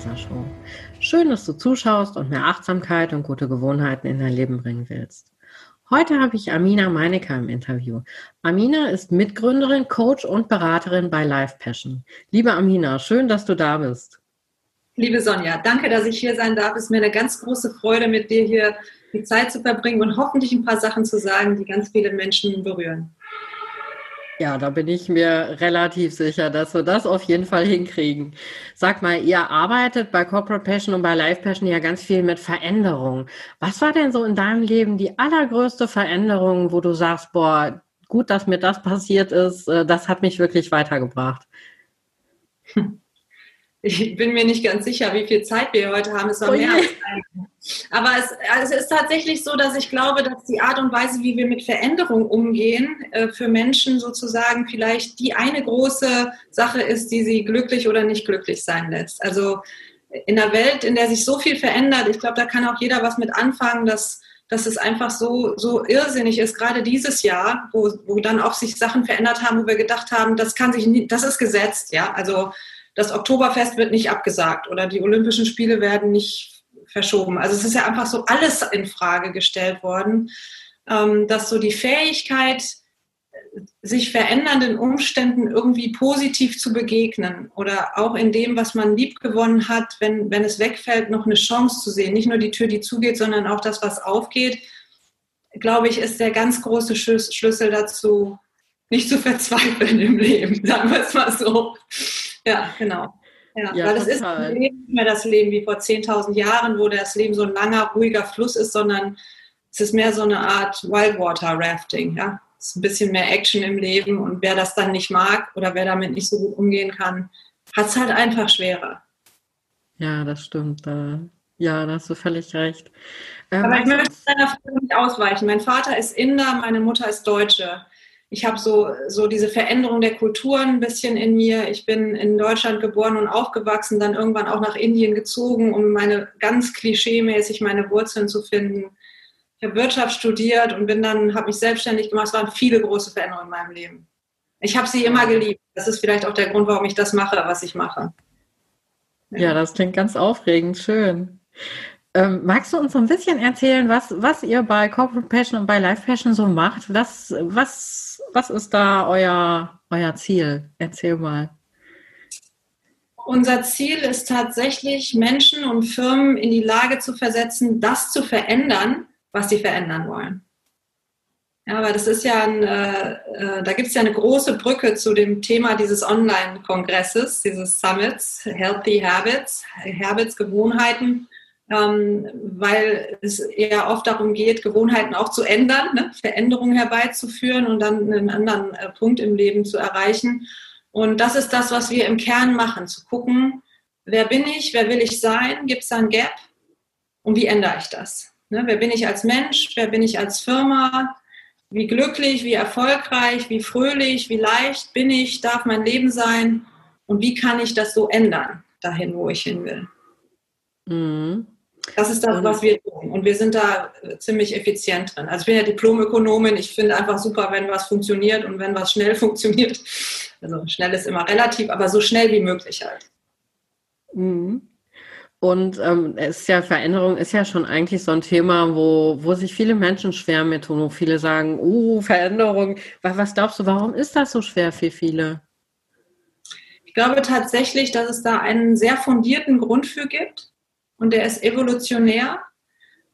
dieser Show. Schön, dass du zuschaust und mehr Achtsamkeit und gute Gewohnheiten in dein Leben bringen willst. Heute habe ich Amina Meinecker im Interview. Amina ist Mitgründerin, Coach und Beraterin bei Life Passion. Liebe Amina, schön, dass du da bist. Liebe Sonja, danke, dass ich hier sein darf. Es ist mir eine ganz große Freude, mit dir hier die Zeit zu verbringen und hoffentlich ein paar Sachen zu sagen, die ganz viele Menschen berühren. Ja, da bin ich mir relativ sicher, dass wir das auf jeden Fall hinkriegen. Sag mal, ihr arbeitet bei Corporate Passion und bei Life Passion ja ganz viel mit Veränderung. Was war denn so in deinem Leben die allergrößte Veränderung, wo du sagst, boah, gut, dass mir das passiert ist, äh, das hat mich wirklich weitergebracht? Ich bin mir nicht ganz sicher, wie viel Zeit wir heute haben. Es war oh mehr als aber es, also es, ist tatsächlich so, dass ich glaube, dass die Art und Weise, wie wir mit Veränderung umgehen, äh, für Menschen sozusagen vielleicht die eine große Sache ist, die sie glücklich oder nicht glücklich sein lässt. Also in einer Welt, in der sich so viel verändert, ich glaube, da kann auch jeder was mit anfangen, dass, dass es einfach so, so irrsinnig ist, gerade dieses Jahr, wo, wo dann auch sich Sachen verändert haben, wo wir gedacht haben, das kann sich nicht, das ist gesetzt, ja. Also das Oktoberfest wird nicht abgesagt oder die Olympischen Spiele werden nicht verschoben. Also es ist ja einfach so alles in Frage gestellt worden, ähm, dass so die Fähigkeit, sich verändernden Umständen irgendwie positiv zu begegnen oder auch in dem, was man liebgewonnen hat, wenn, wenn es wegfällt, noch eine Chance zu sehen. Nicht nur die Tür, die zugeht, sondern auch das, was aufgeht, glaube ich, ist der ganz große Schlüssel dazu, nicht zu verzweifeln im Leben, sagen wir es mal so. Ja, genau. Ja, ja weil es ist nicht mehr das Leben wie vor 10.000 Jahren, wo das Leben so ein langer, ruhiger Fluss ist, sondern es ist mehr so eine Art Wildwater Rafting. Ja? Es ist ein bisschen mehr Action im Leben und wer das dann nicht mag oder wer damit nicht so gut umgehen kann, hat es halt einfach schwerer. Ja, das stimmt. Ja, da hast du völlig recht. Ähm, Aber ich möchte deiner Frage nicht ausweichen. Mein Vater ist Inder, meine Mutter ist Deutsche ich habe so, so diese Veränderung der Kulturen ein bisschen in mir. Ich bin in Deutschland geboren und aufgewachsen, dann irgendwann auch nach Indien gezogen, um meine ganz klischeemäßig meine Wurzeln zu finden. Ich habe Wirtschaft studiert und bin dann, habe mich selbstständig gemacht. Es waren viele große Veränderungen in meinem Leben. Ich habe sie immer geliebt. Das ist vielleicht auch der Grund, warum ich das mache, was ich mache. Ja, ja das klingt ganz aufregend, schön. Ähm, magst du uns so ein bisschen erzählen, was, was ihr bei Corporate Passion und bei Life Passion so macht? Was, was, was ist da euer, euer Ziel? Erzähl mal. Unser Ziel ist tatsächlich, Menschen und Firmen in die Lage zu versetzen, das zu verändern, was sie verändern wollen. Ja, aber das ist ja ein, äh, äh da gibt es ja eine große Brücke zu dem Thema dieses Online-Kongresses, dieses Summits, Healthy Habits, Habits, Gewohnheiten ähm, weil es eher oft darum geht, Gewohnheiten auch zu ändern, ne? Veränderungen herbeizuführen und dann einen anderen äh, Punkt im Leben zu erreichen. Und das ist das, was wir im Kern machen, zu gucken, wer bin ich, wer will ich sein, gibt es da ein Gap und wie ändere ich das? Ne? Wer bin ich als Mensch, wer bin ich als Firma, wie glücklich, wie erfolgreich, wie fröhlich, wie leicht bin ich, darf mein Leben sein und wie kann ich das so ändern, dahin, wo ich hin will. Mhm. Das ist das, was wir tun. Und wir sind da äh, ziemlich effizient drin. Also ich bin ja Diplomökonomin. Ich finde einfach super, wenn was funktioniert und wenn was schnell funktioniert. Also schnell ist immer relativ, aber so schnell wie möglich halt. Mhm. Und ähm, ist ja Veränderung ist ja schon eigentlich so ein Thema, wo, wo sich viele Menschen schwer mit tun, wo viele sagen, uh, Veränderung. Was, was glaubst du, warum ist das so schwer für viele? Ich glaube tatsächlich, dass es da einen sehr fundierten Grund für gibt und der ist evolutionär.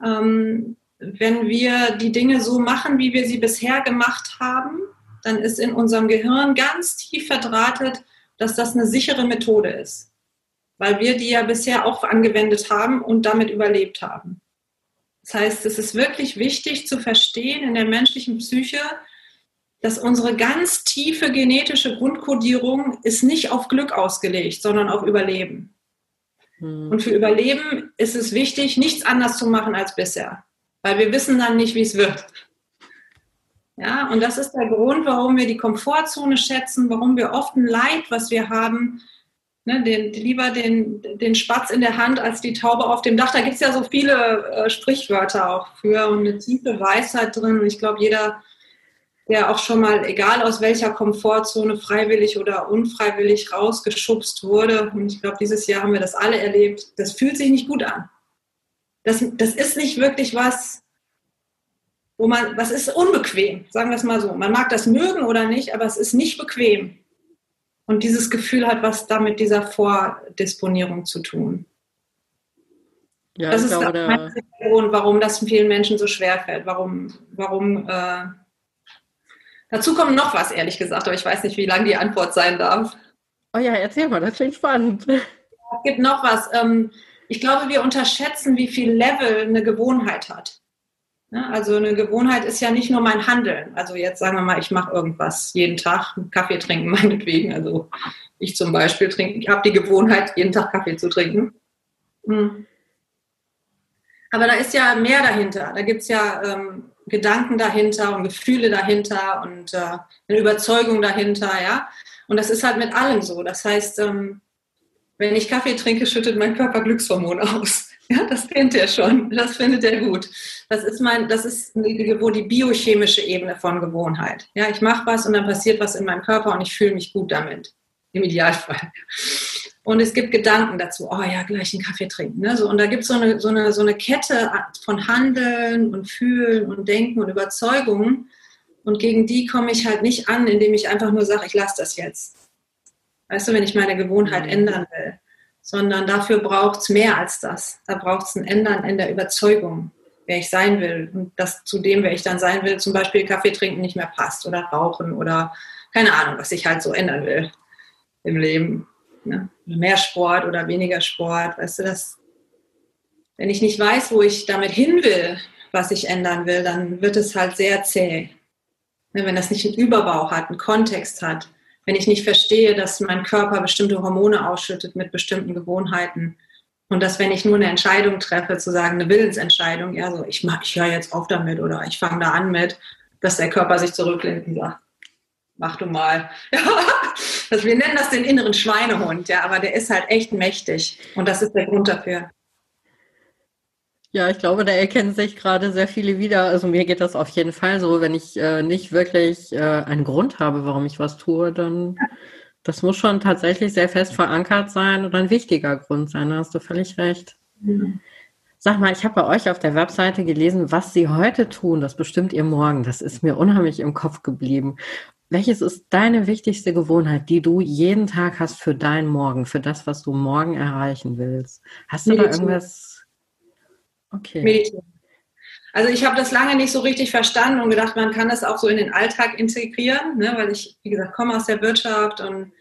Ähm, wenn wir die Dinge so machen, wie wir sie bisher gemacht haben, dann ist in unserem Gehirn ganz tief verdrahtet, dass das eine sichere Methode ist. Weil wir die ja bisher auch angewendet haben und damit überlebt haben. Das heißt, es ist wirklich wichtig zu verstehen in der menschlichen Psyche, dass unsere ganz tiefe genetische Grundkodierung ist nicht auf Glück ausgelegt, sondern auf Überleben. Hm. Und für Überleben ist es wichtig, nichts anders zu machen als bisher, weil wir wissen dann nicht, wie es wird. Ja, und das ist der Grund, warum wir die Komfortzone schätzen, warum wir oft ein Leid, was wir haben, ne, den, lieber den, den Spatz in der Hand als die Taube auf dem Dach. Da gibt es ja so viele äh, Sprichwörter auch für und eine tiefe Weisheit drin. Und ich glaube, jeder der auch schon mal, egal aus welcher Komfortzone, freiwillig oder unfreiwillig rausgeschubst wurde. Und ich glaube, dieses Jahr haben wir das alle erlebt. Das fühlt sich nicht gut an. Das, das ist nicht wirklich was, wo man, was ist unbequem, sagen wir es mal so. Man mag das mögen oder nicht, aber es ist nicht bequem. Und dieses Gefühl hat was damit dieser Vordisponierung zu tun. Ja, das ist glaube, der Grund, warum das vielen Menschen so schwer fällt, warum, warum äh, Dazu kommt noch was, ehrlich gesagt, aber ich weiß nicht, wie lang die Antwort sein darf. Oh ja, erzähl mal, das klingt spannend. Es gibt noch was. Ähm, ich glaube, wir unterschätzen, wie viel Level eine Gewohnheit hat. Also eine Gewohnheit ist ja nicht nur mein Handeln. Also jetzt sagen wir mal, ich mache irgendwas jeden Tag, Kaffee trinken meinetwegen. Also ich zum Beispiel trinke, ich habe die Gewohnheit, jeden Tag Kaffee zu trinken. Hm. Aber da ist ja mehr dahinter. Da gibt es ja ähm, Gedanken dahinter und Gefühle dahinter und äh, eine Überzeugung dahinter, ja. Und das ist halt mit allem so. Das heißt, ähm, wenn ich Kaffee trinke, schüttet mein Körper Glückshormone aus. Ja, das kennt er schon. Das findet er gut. Das ist mein, das ist die, die biochemische Ebene von Gewohnheit. Ja, ich mache was und dann passiert was in meinem Körper und ich fühle mich gut damit. Im Idealfall. Und es gibt Gedanken dazu, oh ja, gleich einen Kaffee trinken. Ne? So, und da gibt es so eine, so, eine, so eine Kette von Handeln und Fühlen und Denken und Überzeugungen. Und gegen die komme ich halt nicht an, indem ich einfach nur sage, ich lasse das jetzt. Weißt du, wenn ich meine Gewohnheit mhm. ändern will. Sondern dafür braucht es mehr als das. Da braucht es ein Ändern in der Überzeugung, wer ich sein will. Und das zu dem, wer ich dann sein will, zum Beispiel Kaffee trinken nicht mehr passt oder rauchen oder keine Ahnung, was ich halt so ändern will im Leben. Ne? Mehr Sport oder weniger Sport. Weißt du, das, wenn ich nicht weiß, wo ich damit hin will, was ich ändern will, dann wird es halt sehr zäh. Ne? Wenn das nicht einen Überbau hat, einen Kontext hat, wenn ich nicht verstehe, dass mein Körper bestimmte Hormone ausschüttet mit bestimmten Gewohnheiten und dass wenn ich nur eine Entscheidung treffe, zu sagen, eine Willensentscheidung, ja, so ich mach, ich höre jetzt auf damit oder ich fange da an mit, dass der Körper sich zurücklehnt und sagt, mach du mal. Ja, also wir nennen das den inneren Schweinehund, ja, aber der ist halt echt mächtig und das ist der Grund dafür. Ja, ich glaube, da erkennen sich gerade sehr viele wieder. Also mir geht das auf jeden Fall so, wenn ich äh, nicht wirklich äh, einen Grund habe, warum ich was tue, dann das muss schon tatsächlich sehr fest verankert sein oder ein wichtiger Grund sein. Da hast du völlig recht. Mhm. Sag mal, ich habe bei euch auf der Webseite gelesen, was Sie heute tun. Das bestimmt ihr morgen. Das ist mir unheimlich im Kopf geblieben. Welches ist deine wichtigste Gewohnheit, die du jeden Tag hast für deinen Morgen, für das, was du morgen erreichen willst? Hast du Meditieren. da irgendwas? Okay. Meditieren. Also ich habe das lange nicht so richtig verstanden und gedacht, man kann das auch so in den Alltag integrieren, ne? weil ich, wie gesagt, komme aus der Wirtschaft und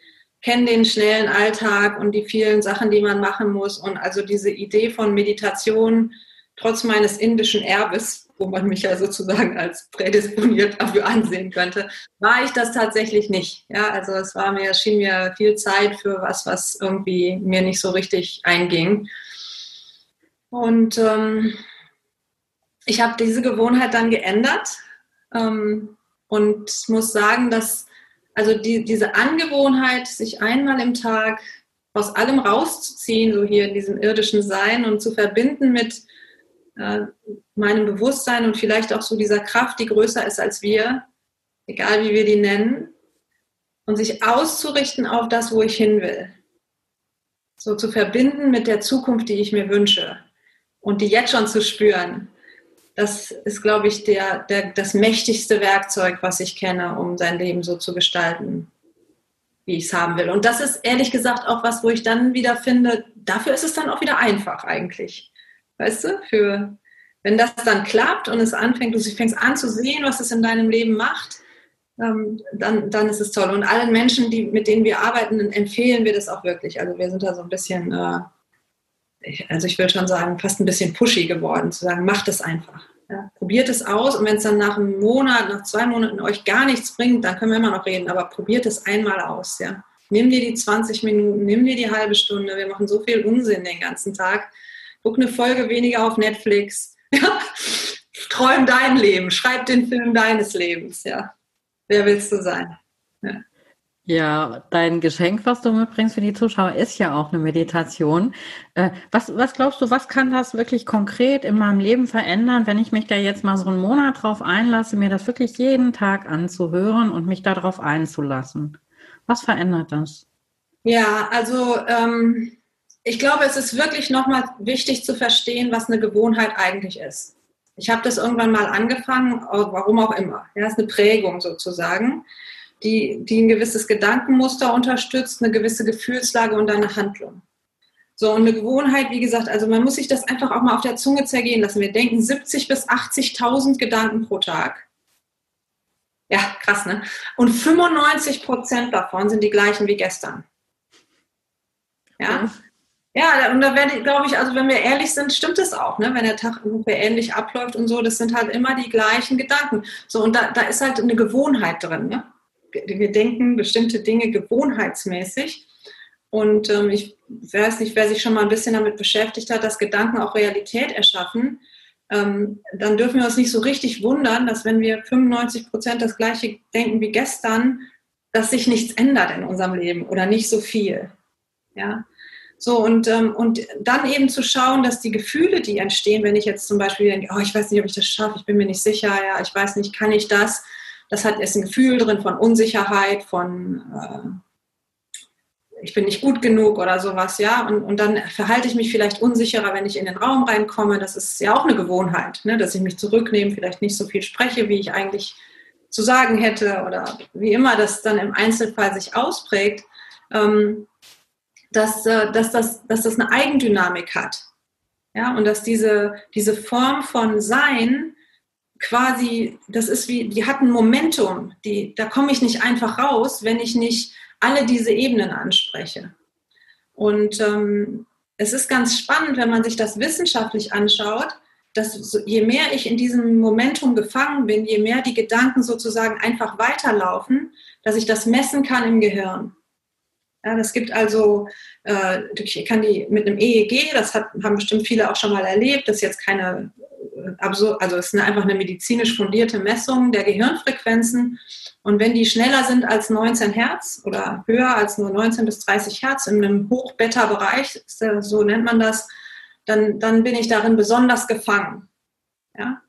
kenne den schnellen Alltag und die vielen Sachen, die man machen muss. Und also diese Idee von Meditation, trotz meines indischen Erbes, wo man mich ja sozusagen als prädisponiert dafür ansehen könnte, war ich das tatsächlich nicht. Ja, also es war mir, schien mir viel Zeit für was, was irgendwie mir nicht so richtig einging. Und ähm, ich habe diese Gewohnheit dann geändert ähm, und muss sagen, dass also die, diese Angewohnheit, sich einmal im Tag aus allem rauszuziehen, so hier in diesem irdischen Sein und zu verbinden mit äh, meinem Bewusstsein und vielleicht auch so dieser Kraft, die größer ist als wir, egal wie wir die nennen, und sich auszurichten auf das, wo ich hin will. So zu verbinden mit der Zukunft, die ich mir wünsche und die jetzt schon zu spüren. Das ist, glaube ich, der, der, das mächtigste Werkzeug, was ich kenne, um sein Leben so zu gestalten, wie ich es haben will. Und das ist ehrlich gesagt auch was, wo ich dann wieder finde, dafür ist es dann auch wieder einfach eigentlich. Weißt du, für, wenn das dann klappt und es anfängt, du fängst an zu sehen, was es in deinem Leben macht, ähm, dann, dann ist es toll. Und allen Menschen, die, mit denen wir arbeiten, empfehlen wir das auch wirklich. Also wir sind da so ein bisschen, äh, also ich würde schon sagen, fast ein bisschen pushy geworden, zu sagen, macht es einfach. Ja, probiert es aus und wenn es dann nach einem Monat, nach zwei Monaten euch gar nichts bringt, dann können wir immer noch reden, aber probiert es einmal aus. Ja. Nimm dir die 20 Minuten, nimm dir die halbe Stunde. Wir machen so viel Unsinn den ganzen Tag. Guck eine Folge weniger auf Netflix. Ja. Träum dein Leben, schreib den Film deines Lebens. Ja. Wer willst du sein? Ja. Ja, dein Geschenk, was du mitbringst für die Zuschauer, ist ja auch eine Meditation. Äh, was, was glaubst du, was kann das wirklich konkret in meinem Leben verändern, wenn ich mich da jetzt mal so einen Monat drauf einlasse, mir das wirklich jeden Tag anzuhören und mich darauf einzulassen? Was verändert das? Ja, also ähm, ich glaube, es ist wirklich nochmal wichtig zu verstehen, was eine Gewohnheit eigentlich ist. Ich habe das irgendwann mal angefangen, warum auch immer. Ja, ist eine Prägung sozusagen die, die ein gewisses Gedankenmuster unterstützt, eine gewisse Gefühlslage und eine Handlung. So, und eine Gewohnheit, wie gesagt, also man muss sich das einfach auch mal auf der Zunge zergehen lassen. Wir denken 70 bis 80.000 Gedanken pro Tag. Ja, krass, ne? Und 95 Prozent davon sind die gleichen wie gestern. Ja. Ja, und da werde ich, glaube ich, also wenn wir ehrlich sind, stimmt es auch, ne? Wenn der Tag ungefähr ähnlich abläuft und so, das sind halt immer die gleichen Gedanken. So, und da, da ist halt eine Gewohnheit drin, ne? wir denken bestimmte Dinge gewohnheitsmäßig. Und ähm, ich weiß nicht, wer sich schon mal ein bisschen damit beschäftigt hat, dass Gedanken auch Realität erschaffen, ähm, dann dürfen wir uns nicht so richtig wundern, dass wenn wir 95 Prozent das gleiche denken wie gestern, dass sich nichts ändert in unserem Leben oder nicht so viel. Ja. So, und, ähm, und dann eben zu schauen, dass die Gefühle, die entstehen, wenn ich jetzt zum Beispiel denke, oh, ich weiß nicht, ob ich das schaffe, ich bin mir nicht sicher, ja, ich weiß nicht, kann ich das, das hat ist ein Gefühl drin von Unsicherheit, von äh, ich bin nicht gut genug oder sowas, ja. Und, und dann verhalte ich mich vielleicht unsicherer, wenn ich in den Raum reinkomme. Das ist ja auch eine Gewohnheit, ne? dass ich mich zurücknehme, vielleicht nicht so viel spreche, wie ich eigentlich zu sagen hätte oder wie immer das dann im Einzelfall sich ausprägt, ähm, dass, äh, dass, das, dass das eine Eigendynamik hat. Ja, und dass diese, diese Form von Sein quasi, das ist wie, die hat ein Momentum, die, da komme ich nicht einfach raus, wenn ich nicht alle diese Ebenen anspreche. Und ähm, es ist ganz spannend, wenn man sich das wissenschaftlich anschaut, dass je mehr ich in diesem Momentum gefangen bin, je mehr die Gedanken sozusagen einfach weiterlaufen, dass ich das messen kann im Gehirn. Ja, das gibt also, äh, ich kann die mit einem EEG, das hat, haben bestimmt viele auch schon mal erlebt, das ist jetzt keine absurd, also es ist einfach eine medizinisch fundierte Messung der Gehirnfrequenzen. Und wenn die schneller sind als 19 Hertz oder höher als nur 19 bis 30 Hertz in einem Hochbeta-Bereich, so nennt man das, dann, dann bin ich darin besonders gefangen. Ja?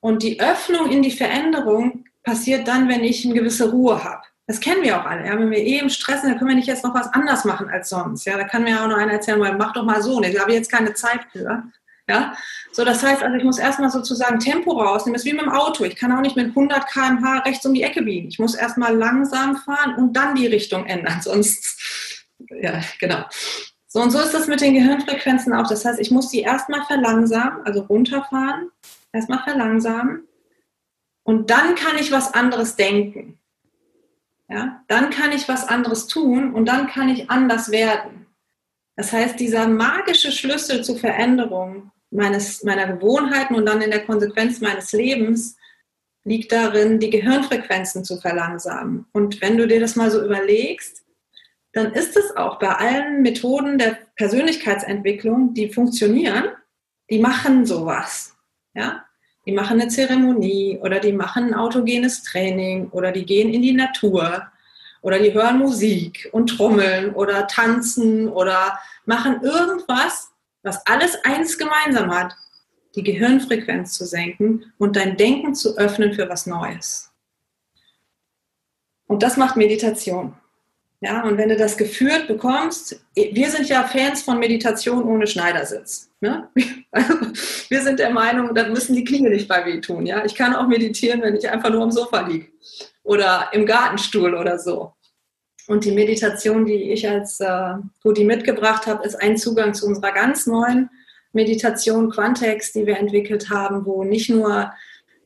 Und die Öffnung in die Veränderung passiert dann, wenn ich eine gewisse Ruhe habe. Das kennen wir auch alle. Ja? Wenn wir eh im Stress sind, dann können wir nicht jetzt noch was anders machen als sonst. Ja? Da kann mir auch noch einer erzählen, mach doch mal so. Nee, da habe ich jetzt keine Zeit für. Ja? So, das heißt also, ich muss erstmal sozusagen Tempo rausnehmen. Das ist wie mit dem Auto. Ich kann auch nicht mit 100 km/h rechts um die Ecke biegen. Ich muss erstmal langsam fahren und dann die Richtung ändern. Sonst, ja, genau. So, und so ist das mit den Gehirnfrequenzen auch. Das heißt, ich muss die erstmal verlangsamen, also runterfahren, erstmal verlangsamen. Und dann kann ich was anderes denken. Ja, dann kann ich was anderes tun und dann kann ich anders werden. Das heißt, dieser magische Schlüssel zur Veränderung meines, meiner Gewohnheiten und dann in der Konsequenz meines Lebens liegt darin, die Gehirnfrequenzen zu verlangsamen. Und wenn du dir das mal so überlegst, dann ist es auch bei allen Methoden der Persönlichkeitsentwicklung, die funktionieren, die machen sowas. Ja? Die machen eine Zeremonie oder die machen ein autogenes Training oder die gehen in die Natur oder die hören Musik und trommeln oder tanzen oder machen irgendwas, was alles eins gemeinsam hat, die Gehirnfrequenz zu senken und dein Denken zu öffnen für was Neues. Und das macht Meditation. Ja, und wenn du das geführt bekommst, wir sind ja Fans von Meditation ohne Schneidersitz. Ne? wir sind der Meinung, da müssen die Knie nicht bei weh tun. Ja? Ich kann auch meditieren, wenn ich einfach nur am Sofa liege oder im Gartenstuhl oder so. Und die Meditation, die ich als äh, Rudi mitgebracht habe, ist ein Zugang zu unserer ganz neuen Meditation Quantex, die wir entwickelt haben, wo nicht nur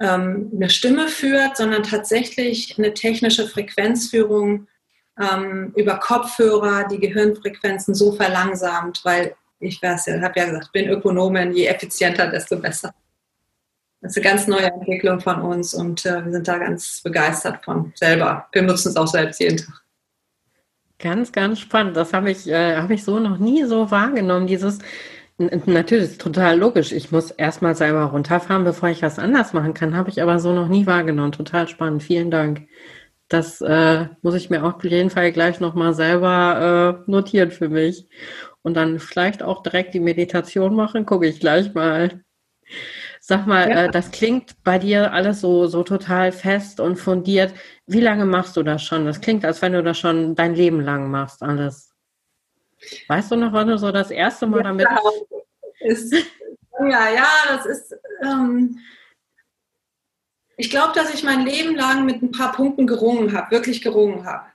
ähm, eine Stimme führt, sondern tatsächlich eine technische Frequenzführung ähm, über Kopfhörer die Gehirnfrequenzen so verlangsamt, weil ich weiß ja, habe ja gesagt, bin Ökonomin, je effizienter, desto besser. Das ist eine ganz neue Entwicklung von uns und äh, wir sind da ganz begeistert von selber. Wir nutzen es auch selbst jeden Tag. Ganz, ganz spannend. Das habe ich, äh, hab ich so noch nie so wahrgenommen. Dieses, natürlich ist total logisch. Ich muss erstmal selber runterfahren, bevor ich was anders machen kann. Habe ich aber so noch nie wahrgenommen. Total spannend. Vielen Dank. Das äh, muss ich mir auch auf jeden Fall gleich nochmal selber äh, notieren für mich. Und dann vielleicht auch direkt die Meditation machen, gucke ich gleich mal. Sag mal, ja. äh, das klingt bei dir alles so, so total fest und fundiert. Wie lange machst du das schon? Das klingt, als wenn du das schon dein Leben lang machst, alles. Weißt du noch, wann du so das erste Mal ja, damit. Ist, ja, ja, das ist. Ähm, ich glaube, dass ich mein Leben lang mit ein paar Punkten gerungen habe, wirklich gerungen habe.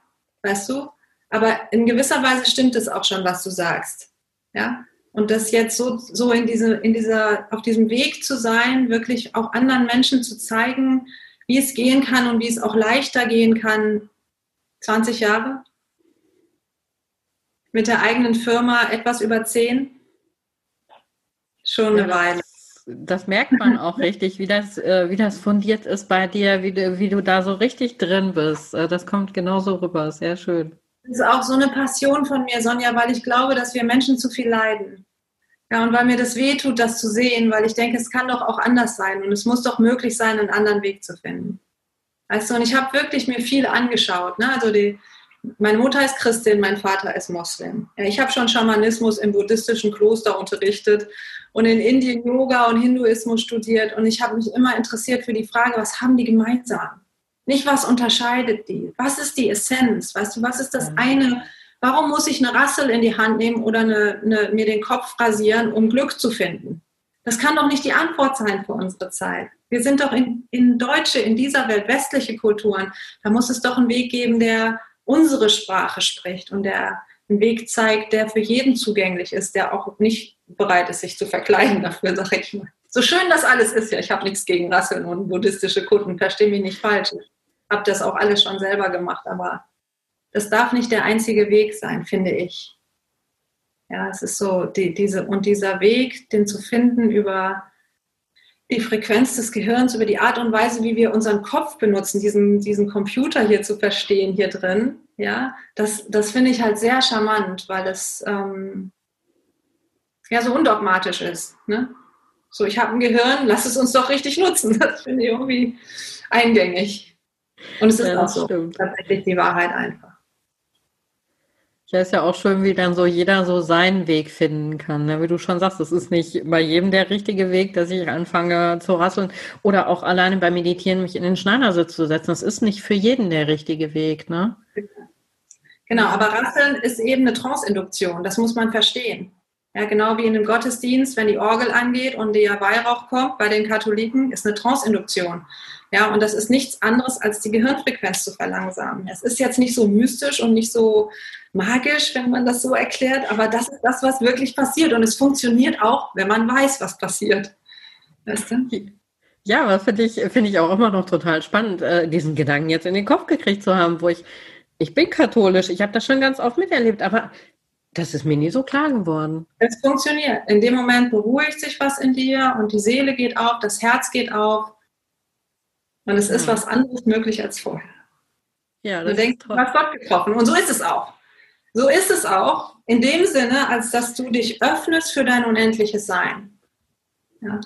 Weißt du? Aber in gewisser Weise stimmt es auch schon, was du sagst. Ja? Und das jetzt so, so in, diese, in dieser, auf diesem Weg zu sein, wirklich auch anderen Menschen zu zeigen, wie es gehen kann und wie es auch leichter gehen kann. 20 Jahre? Mit der eigenen Firma etwas über 10? Schon eine ja, Weile. Das merkt man auch richtig, wie das, äh, wie das fundiert ist bei dir, wie du, wie du da so richtig drin bist. Äh, das kommt genauso rüber. Sehr schön. Das ist auch so eine Passion von mir, Sonja, weil ich glaube, dass wir Menschen zu viel leiden. Ja, und weil mir das weh tut, das zu sehen, weil ich denke, es kann doch auch anders sein und es muss doch möglich sein, einen anderen Weg zu finden. Weißt du, und ich habe wirklich mir viel angeschaut. Ne? Also die, meine Mutter ist Christin, mein Vater ist Moslem. Ja, ich habe schon Schamanismus im buddhistischen Kloster unterrichtet und in Indien Yoga und Hinduismus studiert und ich habe mich immer interessiert für die Frage, was haben die gemeinsam? Nicht, was unterscheidet die? Was ist die Essenz? Weißt du, was ist das eine? Warum muss ich eine Rassel in die Hand nehmen oder eine, eine, mir den Kopf rasieren, um Glück zu finden? Das kann doch nicht die Antwort sein für unsere Zeit. Wir sind doch in, in Deutsche, in dieser Welt, westliche Kulturen. Da muss es doch einen Weg geben, der unsere Sprache spricht und der einen Weg zeigt, der für jeden zugänglich ist, der auch nicht bereit ist, sich zu verkleiden dafür, sage ich mal. So schön das alles ist, ja, ich habe nichts gegen Rasseln und buddhistische Kunden, verstehe mich nicht falsch. Habe das auch alles schon selber gemacht, aber das darf nicht der einzige Weg sein, finde ich. Ja, es ist so, die, diese, und dieser Weg, den zu finden über die Frequenz des Gehirns, über die Art und Weise, wie wir unseren Kopf benutzen, diesen, diesen Computer hier zu verstehen, hier drin, ja, das, das finde ich halt sehr charmant, weil es ähm, ja so undogmatisch ist. Ne? So, ich habe ein Gehirn, lass es uns doch richtig nutzen. Das finde ich irgendwie eingängig. Und es ist ja, auch so stimmt. tatsächlich die Wahrheit einfach. Ja, ist ja auch schön, wie dann so jeder so seinen Weg finden kann. Ne? Wie du schon sagst, es ist nicht bei jedem der richtige Weg, dass ich anfange zu rasseln oder auch alleine beim Meditieren mich in den Schneidersitz zu setzen. Das ist nicht für jeden der richtige Weg. Ne? Genau, aber Rasseln ist eben eine Trance-Induktion. Das muss man verstehen. Ja, genau wie in einem Gottesdienst, wenn die Orgel angeht und der Weihrauch kommt bei den Katholiken, ist eine Trance-Induktion. Ja, und das ist nichts anderes, als die Gehirnfrequenz zu verlangsamen. Es ist jetzt nicht so mystisch und nicht so magisch, wenn man das so erklärt, aber das ist das, was wirklich passiert. Und es funktioniert auch, wenn man weiß, was passiert. Weißt du? Ja, aber finde ich, finde ich auch immer noch total spannend, äh, diesen Gedanken jetzt in den Kopf gekriegt zu haben, wo ich, ich bin katholisch, ich habe das schon ganz oft miterlebt, aber das ist mir nie so klar geworden. Es funktioniert. In dem Moment beruhigt sich was in dir und die Seele geht auf, das Herz geht auf. Und es ist was anderes möglich als vorher. Ja, das du denkst, du hast Gott getroffen. Und so ist es auch. So ist es auch, in dem Sinne, als dass du dich öffnest für dein unendliches Sein. Ja.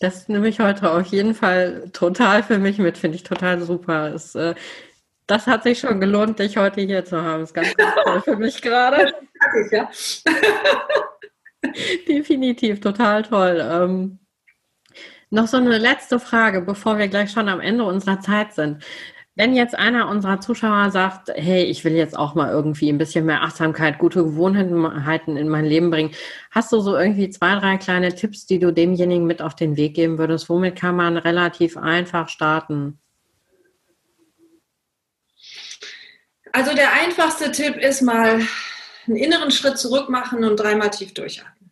Das nehme ich heute auf jeden Fall total für mich mit, finde ich total super. Es, äh, das hat sich schon gelohnt, dich heute hier zu haben. Das ist ganz, ganz toll für mich gerade. ja. Definitiv, total toll. Ähm, noch so eine letzte Frage, bevor wir gleich schon am Ende unserer Zeit sind. Wenn jetzt einer unserer Zuschauer sagt, hey, ich will jetzt auch mal irgendwie ein bisschen mehr Achtsamkeit, gute Gewohnheiten in mein Leben bringen, hast du so irgendwie zwei, drei kleine Tipps, die du demjenigen mit auf den Weg geben würdest? Womit kann man relativ einfach starten? Also der einfachste Tipp ist mal einen inneren Schritt zurück machen und dreimal tief durchatmen.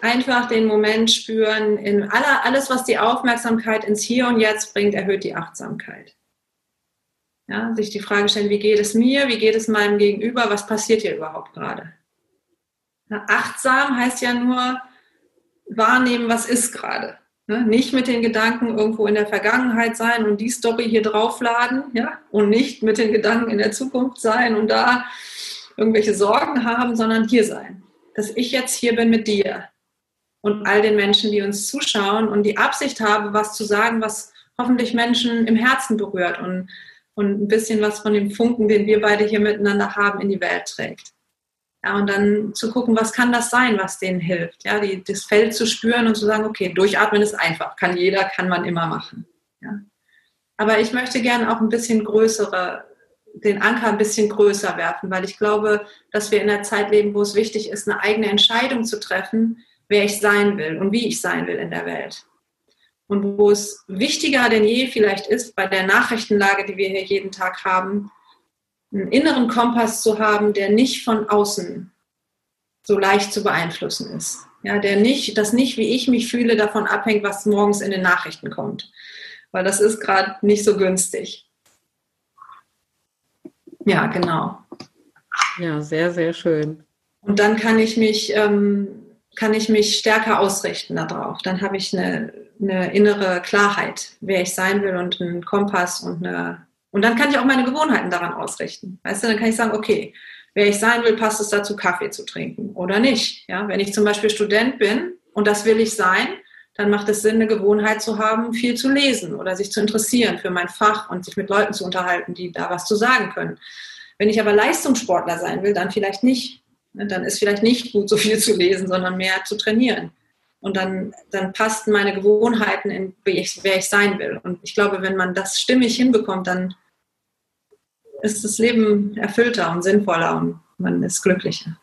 Einfach den Moment spüren. In aller, alles, was die Aufmerksamkeit ins Hier und Jetzt bringt, erhöht die Achtsamkeit. Ja, sich die Frage stellen, wie geht es mir, wie geht es meinem Gegenüber, was passiert hier überhaupt gerade? Ja, achtsam heißt ja nur wahrnehmen, was ist gerade. Ne? Nicht mit den Gedanken irgendwo in der Vergangenheit sein und die Story hier draufladen, ja, und nicht mit den Gedanken in der Zukunft sein und da irgendwelche Sorgen haben, sondern hier sein. Dass ich jetzt hier bin mit dir und all den Menschen, die uns zuschauen und die Absicht habe, was zu sagen, was hoffentlich Menschen im Herzen berührt und und ein bisschen was von dem Funken, den wir beide hier miteinander haben, in die Welt trägt. Ja, und dann zu gucken, was kann das sein, was denen hilft. Ja, die, das Feld zu spüren und zu sagen, okay, durchatmen ist einfach, kann jeder, kann man immer machen. Ja. Aber ich möchte gerne auch ein bisschen größere, den Anker ein bisschen größer werfen, weil ich glaube, dass wir in einer Zeit leben, wo es wichtig ist, eine eigene Entscheidung zu treffen, wer ich sein will und wie ich sein will in der Welt und wo es wichtiger denn je vielleicht ist, bei der Nachrichtenlage, die wir hier jeden Tag haben, einen inneren Kompass zu haben, der nicht von außen so leicht zu beeinflussen ist. Ja, der nicht, das nicht, wie ich mich fühle, davon abhängt, was morgens in den Nachrichten kommt. Weil das ist gerade nicht so günstig. Ja, genau. Ja, sehr, sehr schön. Und dann kann ich mich, ähm, kann ich mich stärker ausrichten darauf. Dann habe ich eine eine innere Klarheit, wer ich sein will und einen Kompass und eine. Und dann kann ich auch meine Gewohnheiten daran ausrichten. Weißt du, dann kann ich sagen, okay, wer ich sein will, passt es dazu, Kaffee zu trinken oder nicht. Ja, wenn ich zum Beispiel Student bin und das will ich sein, dann macht es Sinn, eine Gewohnheit zu haben, viel zu lesen oder sich zu interessieren für mein Fach und sich mit Leuten zu unterhalten, die da was zu sagen können. Wenn ich aber Leistungssportler sein will, dann vielleicht nicht. Dann ist vielleicht nicht gut, so viel zu lesen, sondern mehr zu trainieren. Und dann, dann passten meine Gewohnheiten in, wer ich sein will. Und ich glaube, wenn man das stimmig hinbekommt, dann ist das Leben erfüllter und sinnvoller und man ist glücklicher.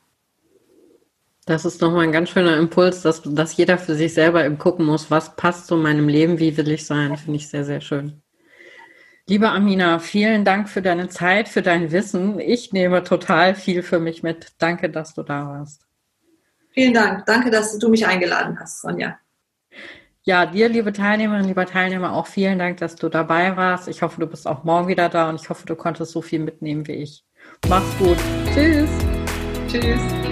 Das ist nochmal ein ganz schöner Impuls, dass, dass jeder für sich selber eben gucken muss, was passt zu meinem Leben, wie will ich sein, finde ich sehr, sehr schön. Liebe Amina, vielen Dank für deine Zeit, für dein Wissen. Ich nehme total viel für mich mit. Danke, dass du da warst. Vielen Dank. Danke, dass du mich eingeladen hast, Sonja. Ja, dir, liebe Teilnehmerinnen, lieber Teilnehmer, auch vielen Dank, dass du dabei warst. Ich hoffe, du bist auch morgen wieder da und ich hoffe, du konntest so viel mitnehmen wie ich. Mach's gut. Tschüss. Tschüss.